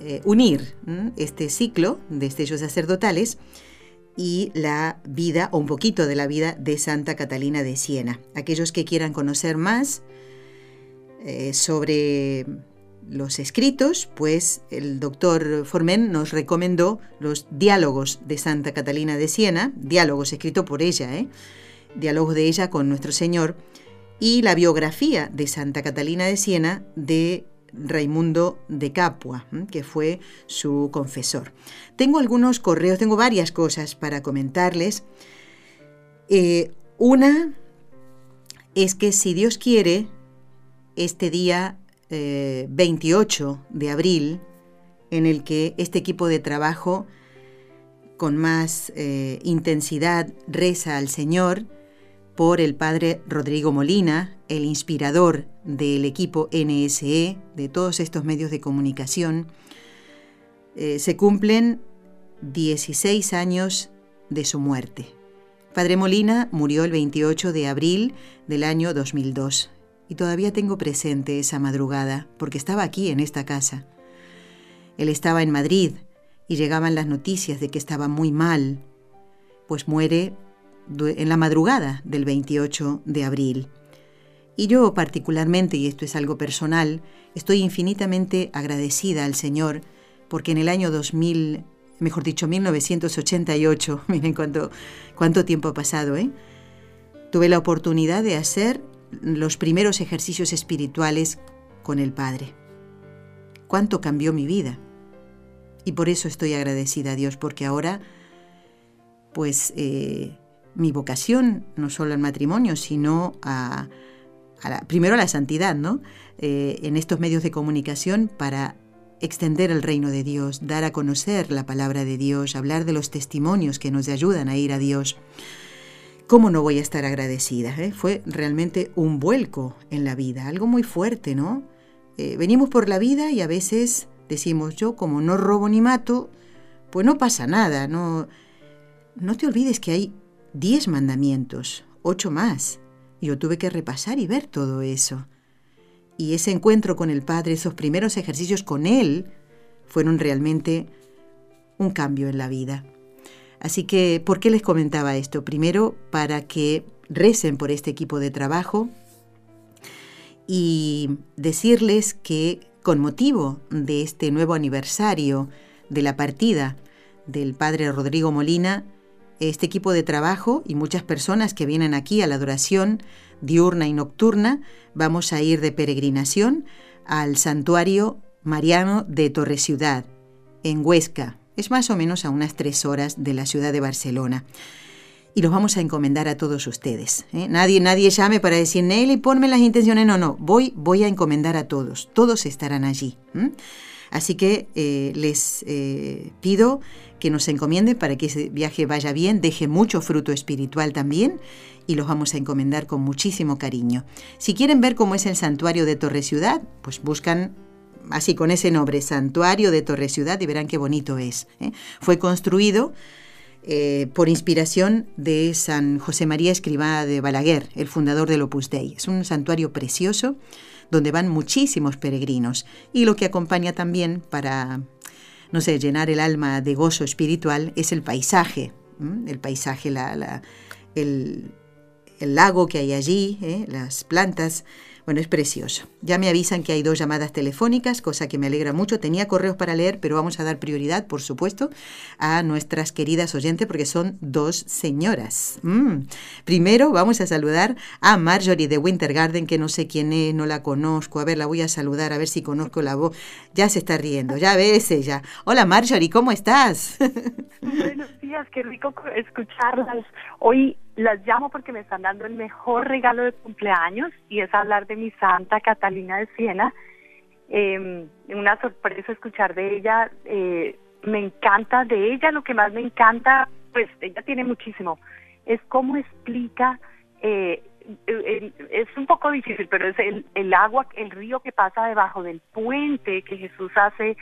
S1: eh, unir este ciclo de Destellos Sacerdotales y la vida, o un poquito de la vida de Santa Catalina de Siena. Aquellos que quieran conocer más eh, sobre los escritos, pues el doctor Formen nos recomendó los diálogos de Santa Catalina de Siena, diálogos escritos por ella, ¿eh? diálogos de ella con nuestro Señor, y la biografía de Santa Catalina de Siena de Raimundo de Capua, que fue su confesor. Tengo algunos correos, tengo varias cosas para comentarles. Eh, una es que si Dios quiere, este día eh, 28 de abril, en el que este equipo de trabajo con más eh, intensidad reza al Señor por el padre Rodrigo Molina, el inspirador del equipo NSE, de todos estos medios de comunicación, eh, se cumplen 16 años de su muerte. Padre Molina murió el 28 de abril del año 2002 y todavía tengo presente esa madrugada porque estaba aquí en esta casa. Él estaba en Madrid y llegaban las noticias de que estaba muy mal, pues muere en la madrugada del 28 de abril. Y yo particularmente, y esto es algo personal, estoy infinitamente agradecida al Señor porque en el año 2000, mejor dicho, 1988, miren cuánto, cuánto tiempo ha pasado, ¿eh? tuve la oportunidad de hacer los primeros ejercicios espirituales con el Padre. Cuánto cambió mi vida. Y por eso estoy agradecida a Dios, porque ahora, pues, eh, mi vocación, no solo al matrimonio, sino a, la, primero a la santidad, ¿no? Eh, en estos medios de comunicación para extender el reino de Dios, dar a conocer la palabra de Dios, hablar de los testimonios que nos ayudan a ir a Dios. ¿Cómo no voy a estar agradecida? eh? Fue realmente un vuelco en la vida, algo muy fuerte, ¿no? Eh, venimos por la vida y a veces decimos, yo como no robo ni mato, pues no pasa nada, no, no te olvides que hay diez mandamientos, ocho más. Yo tuve que repasar y ver todo eso. Y ese encuentro con el Padre, esos primeros ejercicios con Él, fueron realmente un cambio en la vida. Así que, ¿por qué les comentaba esto? Primero, para que recen por este equipo de trabajo y decirles que con motivo de este nuevo aniversario de la partida del padre Rodrigo Molina, este equipo de trabajo y muchas personas que vienen aquí a la adoración diurna y nocturna, vamos a ir de peregrinación al santuario mariano de Torre Ciudad, en Huesca. Es más o menos a unas tres horas de la ciudad de Barcelona. Y los vamos a encomendar a todos ustedes. ¿eh? Nadie, nadie llame para decir, Nelly, ponme las intenciones. No, no, voy, voy a encomendar a todos. Todos estarán allí. Así que eh, les eh, pido que nos encomienden para que ese viaje vaya bien, deje mucho fruto espiritual también y los vamos a encomendar con muchísimo cariño. Si quieren ver cómo es el santuario de Torre Ciudad, pues buscan así con ese nombre, Santuario de Torre Ciudad, y verán qué bonito es. ¿eh? Fue construido por inspiración de San José María Escribá de Balaguer, el fundador del Opus Dei. Es un santuario precioso donde van muchísimos peregrinos y lo que acompaña también para, no sé, llenar el alma de gozo espiritual es el paisaje, el paisaje, la, el, lago que hay allí, ¿eh? las plantas, bueno, es precioso. Ya me avisan que hay dos llamadas telefónicas, cosa que me alegra mucho. Tenía correos para leer, pero vamos a dar prioridad, por supuesto, a nuestras queridas oyentes porque son dos señoras. Mm. Primero vamos a saludar a Marjorie de Winter Garden, que no sé quién es, no la conozco. A ver, la voy a saludar, a ver si conozco la voz. Ya se está riendo, ya ves ella. Hola Marjorie, ¿cómo estás?
S7: Buenos días, qué rico escucharlas. Hoy las llamo porque me están dando el mejor regalo de cumpleaños y es hablar de mi santa Catalina de Siena. Eh, una sorpresa escuchar de ella. Eh, me encanta de ella, lo que más me encanta, pues ella tiene muchísimo, es cómo explica, eh, es un poco difícil, pero es el, el agua, el río que pasa debajo del puente que Jesús hace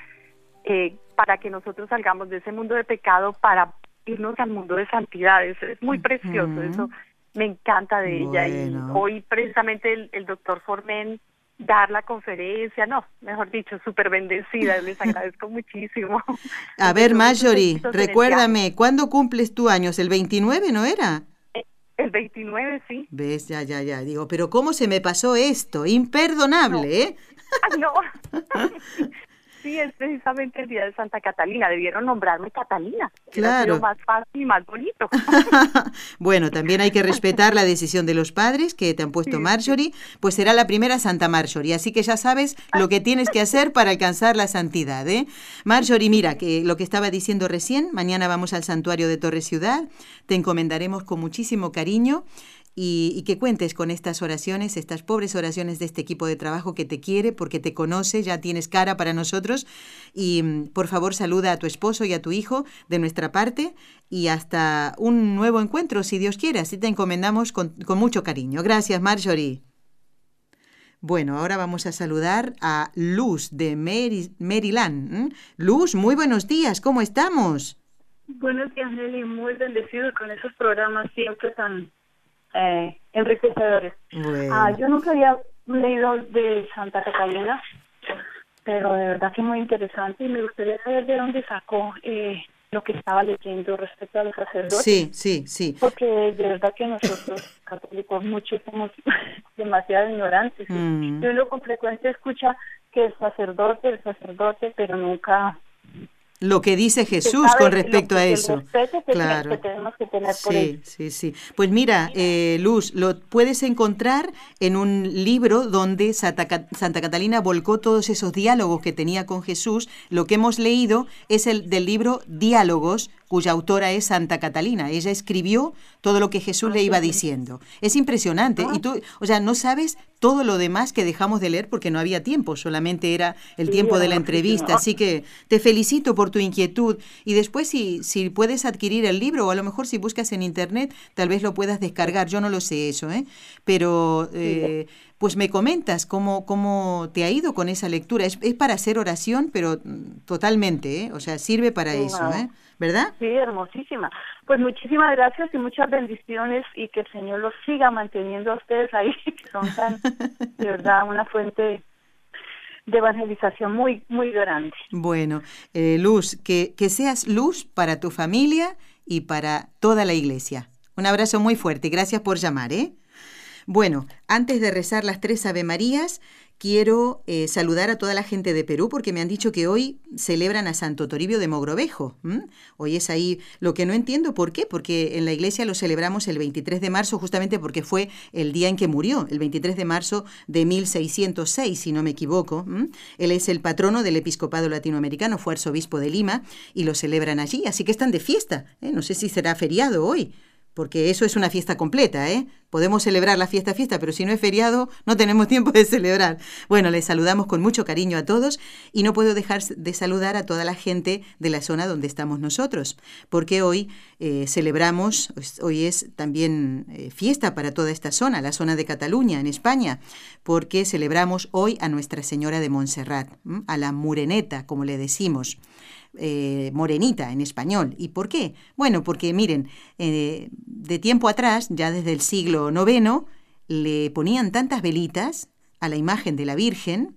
S7: eh, para que nosotros salgamos de ese mundo de pecado para irnos al mundo de santidades. Es muy precioso, eso me encanta de ella. Y hoy precisamente el, doctor Formen dar la conferencia, no, mejor dicho, súper bendecida, les agradezco muchísimo.
S1: A ver, Marjorie, recuérdame, ¿cuándo cumples tu años? ¿El 29 no era?
S7: Eh, el 29, sí.
S1: ¿Ves? Ya, ya, ya. Digo, pero ¿cómo se me pasó esto? Imperdonable, ¿eh?
S7: no. sí, es precisamente el día de Santa Catalina. Debieron nombrarme Catalina.
S1: Claro.
S7: más fácil y más bonito.
S1: bueno, también hay que respetar la decisión de los padres que te han puesto Marjorie. Pues será la primera Santa Marjorie. Así que ya sabes lo que tienes que hacer para alcanzar la santidad. ¿eh? Marjorie, mira, que lo que estaba diciendo recién, mañana vamos al santuario de Torre Ciudad. Te encomendaremos con muchísimo cariño y, que cuentes con estas oraciones, estas pobres oraciones de este equipo de trabajo que te quiere porque te conoce, ya tienes cara para nosotros y mm, por favor saluda a tu esposo y a tu hijo de nuestra parte y hasta un nuevo encuentro si Dios quiere, así te encomendamos con, mucho cariño. Gracias Marjorie. Bueno, ahora vamos a saludar a Luz de Maryland. Luz, muy buenos días, ¿cómo estamos?
S8: Buenos días, Nelly, muy bendecido con esos programas siempre tan eh, enriquecedores. Ah, yo nunca había leído de Santa Catalina, pero de verdad que muy interesante y me gustaría saber de dónde sacó eh, lo que estaba leyendo respecto a los sacerdotes.
S1: Sí, sí, sí.
S8: Porque de verdad que nosotros católicos muchos somos demasiado ignorantes. Mm. Y uno con frecuencia escucha que el sacerdote, el sacerdote, pero nunca
S1: lo que dice Jesús con respecto a eso.
S8: claro.
S1: sí, sí, sí. Pues mira, eh, Luz, lo puedes encontrar en un libro donde Santa, Santa, Catalina volcó todos esos diálogos que tenía con Jesús. Lo que hemos leído es el del libro Diálogos, cuya autora es Santa Catalina. Ella escribió todo lo que Jesús le iba diciendo. Es impresionante. Y tú, o sea, no sabes todo lo demás que dejamos de leer porque no había tiempo, solamente era el tiempo de la entrevista. Así que te felicito por tu inquietud. Y después si, si puedes adquirir el libro, o a lo mejor si buscas en internet, tal vez lo puedas descargar. Yo no lo sé eso, ¿eh? Pero eh, pues me comentas cómo, cómo te ha ido con esa lectura. Es, es para hacer oración, pero mm, totalmente, ¿eh? O sea, sirve para eso, ¿eh? ¿verdad?
S8: Sí, hermosísima. Pues muchísimas gracias y muchas bendiciones y que el Señor los siga manteniendo a ustedes ahí, que son tan, de verdad, una fuente de evangelización muy, muy grande.
S1: Bueno, eh, Luz, que, que seas luz para tu familia y para toda la iglesia. Un abrazo muy fuerte. Gracias por llamar, ¿eh? Bueno, antes de rezar las tres Ave Marías, quiero eh, saludar a toda la gente de Perú porque me han dicho que hoy celebran a Santo Toribio de Mogrovejo. Hoy es ahí lo que no entiendo por qué, porque en la iglesia lo celebramos el 23 de marzo justamente porque fue el día en que murió, el 23 de marzo de 1606, si no me equivoco. Él es el patrono del episcopado latinoamericano, fue arzobispo de Lima y lo celebran allí, así que están de fiesta. ¿eh? No sé si será feriado hoy porque eso es una fiesta completa, ¿eh? Podemos celebrar la fiesta fiesta, pero si no es feriado, no tenemos tiempo de celebrar. Bueno, les saludamos con mucho cariño a todos y no puedo dejar de saludar a toda la gente de la zona donde estamos nosotros, porque hoy eh, celebramos, hoy es también eh, fiesta para toda esta zona, la zona de Cataluña, en España, porque celebramos hoy a Nuestra Señora de Montserrat, a la Mureneta, como le decimos. Eh, morenita en español. ¿Y por qué? Bueno, porque miren, eh, de tiempo atrás, ya desde el siglo IX, le ponían tantas velitas a la imagen de la Virgen.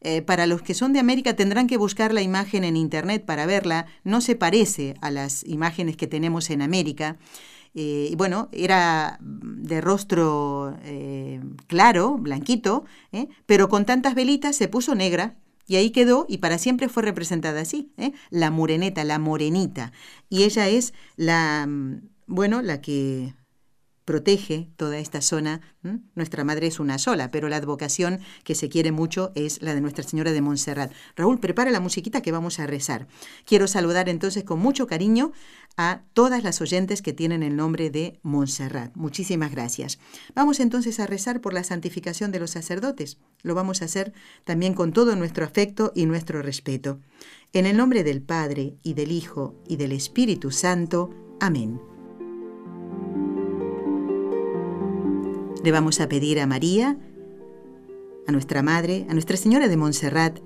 S1: Eh, para los que son de América tendrán que buscar la imagen en Internet para verla. No se parece a las imágenes que tenemos en América. y bueno, era de rostro claro, blanquito, pero con tantas velitas se puso negra y ahí quedó y para siempre fue representada así, ¿eh? la moreneta, la morenita. Y ella es la, mm, bueno, la que protege toda esta zona. Nuestra madre es una sola, pero la advocación que se quiere mucho es la de Nuestra Señora de Montserrat. Raúl, prepara la musiquita que vamos a rezar. Quiero saludar entonces con mucho cariño a todas las oyentes que tienen el nombre de Montserrat. Muchísimas gracias. Vamos entonces a rezar por la santificación de los sacerdotes. Lo vamos a hacer también con todo nuestro afecto y nuestro respeto. En el nombre del Padre, y del Hijo, y del Espíritu Santo. Amén. Le vamos a pedir a María, a nuestra Madre, a Nuestra Señora de Montserrat,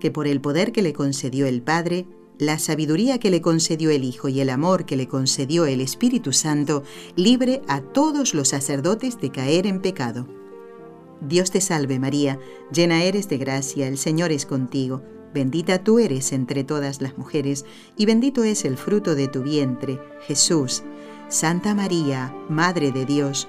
S1: que por el poder que le concedió el Padre, la sabiduría que le concedió el Hijo y el amor que le concedió el Espíritu Santo, libre a todos los sacerdotes de caer en pecado. Dios te salve María, llena eres de gracia, el Señor es contigo, bendita tú eres entre todas las mujeres, y bendito es el fruto de tu vientre, Jesús. Santa María, Madre de Dios,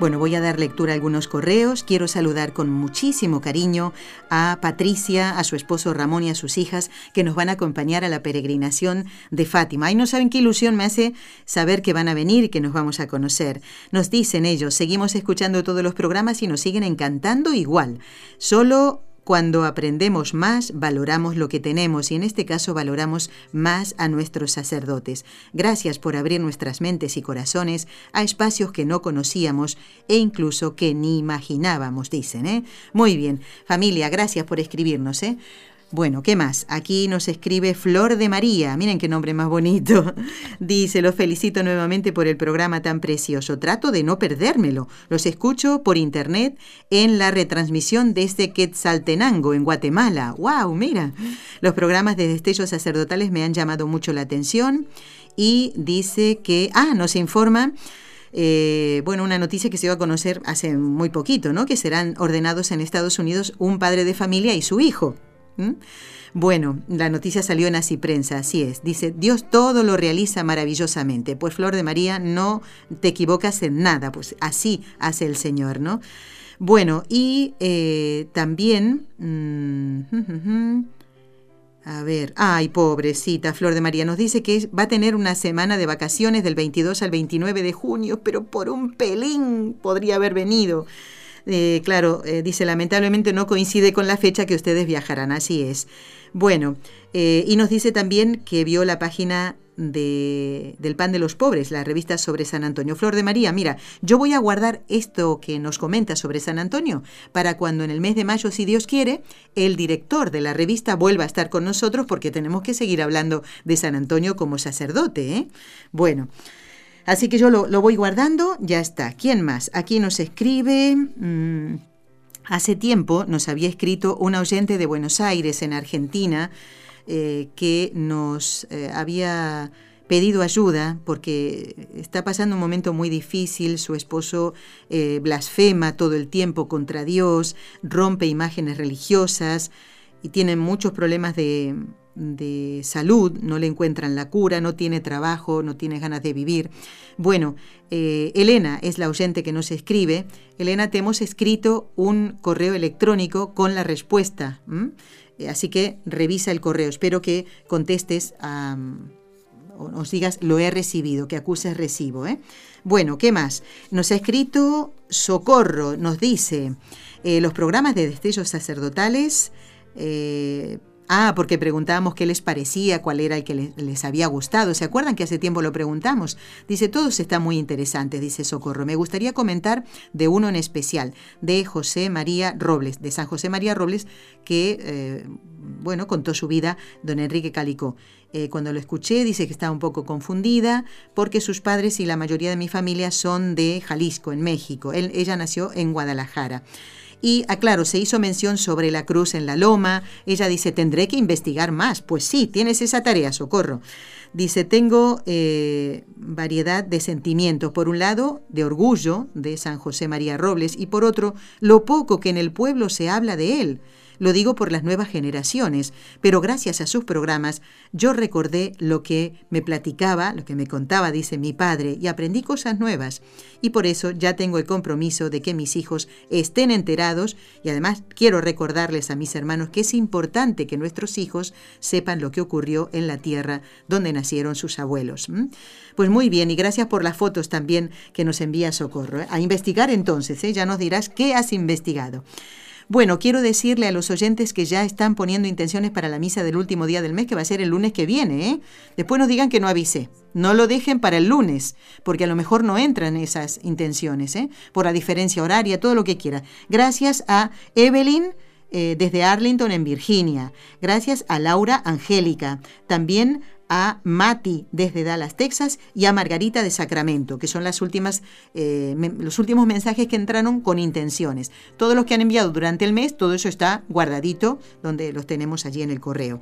S1: Bueno, voy a dar lectura a algunos correos. Quiero saludar con muchísimo cariño a Patricia, a su esposo Ramón y a sus hijas que nos van a acompañar a la peregrinación de Fátima. Y no saben qué ilusión me hace saber que van a venir y que nos vamos a conocer. Nos dicen ellos, seguimos escuchando todos los programas y nos siguen encantando igual. Solo cuando aprendemos más, valoramos lo que tenemos y en este caso valoramos más a nuestros sacerdotes. Gracias por abrir nuestras mentes y corazones a espacios que no conocíamos e incluso que ni imaginábamos, dicen. ¿eh? Muy bien, familia, gracias por escribirnos. ¿eh? Bueno, ¿qué más? Aquí nos escribe Flor de María. Miren qué nombre más bonito. Dice, los felicito nuevamente por el programa tan precioso. Trato de no perdérmelo. Los escucho por internet en la retransmisión desde Quetzaltenango, en Guatemala. ¡Wow! Mira. Los programas de destellos sacerdotales me han llamado mucho la atención. Y dice que, ah, nos informa eh, bueno, una noticia que se iba a conocer hace muy poquito, ¿no? Que serán ordenados en Estados Unidos un padre de familia y su hijo. ¿Mm? Bueno, la noticia salió en Así Prensa, así es. Dice, Dios todo lo realiza maravillosamente. Pues Flor de María, no te equivocas en nada, pues así hace el Señor, ¿no? Bueno, y eh, también... Mm, A ver, ay, pobrecita, Flor de María, nos dice que va a tener una semana de vacaciones del 22 al 29 de junio, pero por un pelín podría haber venido. Eh, claro, eh, dice, lamentablemente no coincide con la fecha que ustedes viajarán, así es. Bueno, eh, y nos dice también que vio la página de, del Pan de los Pobres, la revista sobre San Antonio. Flor de María, mira, yo voy a guardar esto que nos comenta sobre San Antonio para cuando en el mes de mayo, si Dios quiere, el director de la revista vuelva a estar con nosotros porque tenemos que seguir hablando de San Antonio como sacerdote. ¿eh? Bueno. Así que yo lo, voy guardando, ya está. ¿Quién más? Aquí nos escribe... Mm, hace tiempo nos había escrito un oyente de Buenos Aires, en Argentina, eh, que nos eh, había pedido ayuda porque está pasando un momento muy difícil, su esposo eh, blasfema todo el tiempo contra Dios, rompe imágenes religiosas y tiene muchos problemas de, de salud, no le encuentran la cura, no tiene trabajo, no tiene ganas de vivir. Bueno, Elena es la oyente que nos escribe. Elena, te hemos escrito un correo electrónico con la respuesta. Eh, así que revisa el correo. Espero que contestes o nos digas lo he recibido, que acuses recibo. ¿eh? Bueno, ¿qué más? Nos ha escrito Socorro, nos dice, eh, los programas de destellos sacerdotales Ah, porque preguntábamos qué les parecía, cuál era el que les, había gustado. ¿Se acuerdan que hace tiempo lo preguntamos? Dice, todos están muy interesantes, dice Socorro. Me gustaría comentar de uno en especial, de José María Robles, de San José María Robles, que, eh, bueno, contó su vida don Enrique Calicó. Eh, cuando lo escuché dice que estaba un poco confundida porque sus padres y la mayoría de mi familia son de Jalisco, en México. ella nació en Guadalajara. Y, aclaro, ah, se hizo mención sobre la cruz en la loma. Ella dice, tendré que investigar más. Pues sí, tienes esa tarea, socorro. Dice, tengo eh, variedad de sentimientos. Por un lado, de orgullo de San José María Robles y por otro, lo poco que en el pueblo se habla de él. Lo digo por las nuevas generaciones, pero gracias a sus programas yo recordé lo que me platicaba, lo que me contaba, dice mi padre, y aprendí cosas nuevas. Y por eso ya tengo el compromiso de que mis hijos estén enterados y además quiero recordarles a mis hermanos que es importante que nuestros hijos sepan lo que ocurrió en la tierra donde nacieron sus abuelos. Pues muy bien, y gracias por las fotos también que nos envía Socorro. ¿eh? A investigar entonces, ¿eh? ya nos dirás qué has investigado. Bueno, quiero decirle a los oyentes que ya están poniendo intenciones para la misa del último día del mes, que va a ser el lunes que viene. ¿eh? Después nos digan que no avisé. No lo dejen para el lunes, porque a lo mejor no entran esas intenciones, ¿eh? por la diferencia horaria, todo lo que quiera. Gracias a Evelyn. Eh, desde Arlington, en Virginia. Gracias a Laura Angélica. También a Mati desde Dallas, Texas, y a Margarita de Sacramento, que son las últimas, eh, los últimos mensajes que entraron con intenciones. Todos los que han enviado durante el mes, todo eso está guardadito, donde los tenemos allí en el correo.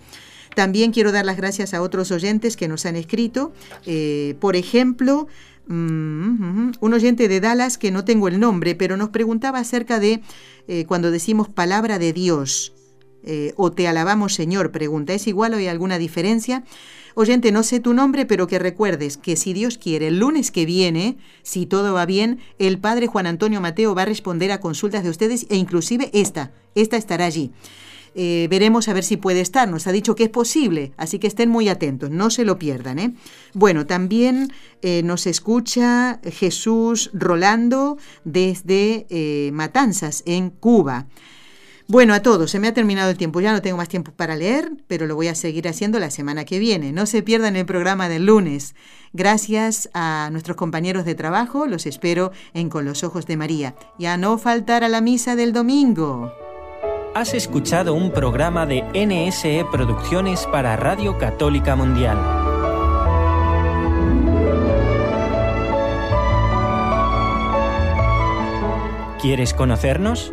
S1: También quiero dar las gracias a otros oyentes que nos han escrito. Eh, por ejemplo, mm, un oyente de Dallas que no tengo el nombre, pero nos preguntaba acerca de eh, cuando decimos palabra de Dios o te alabamos Señor, pregunta, ¿es igual o hay alguna diferencia? Oyente, no sé tu nombre, pero que recuerdes que si Dios quiere, el lunes que viene, si todo va bien, el padre Juan Antonio Mateo va a responder a consultas de ustedes e inclusive esta, esta estará allí. Eh, veremos a ver si puede estar. Nos ha dicho que es posible, así que estén muy atentos, no se lo pierdan. ¿eh? Bueno, también eh, nos escucha Jesús Rolando desde Matanzas, en Cuba. Bueno, a todos, se me ha terminado el tiempo, ya no tengo más tiempo para leer, pero lo voy a seguir haciendo la semana que viene. No se pierdan el programa del lunes. Gracias a nuestros compañeros de trabajo, los espero en Con los Ojos de María. Ya no faltar a la misa del domingo.
S9: Has escuchado un programa de NSE Producciones para Radio Católica Mundial. ¿Quieres conocernos?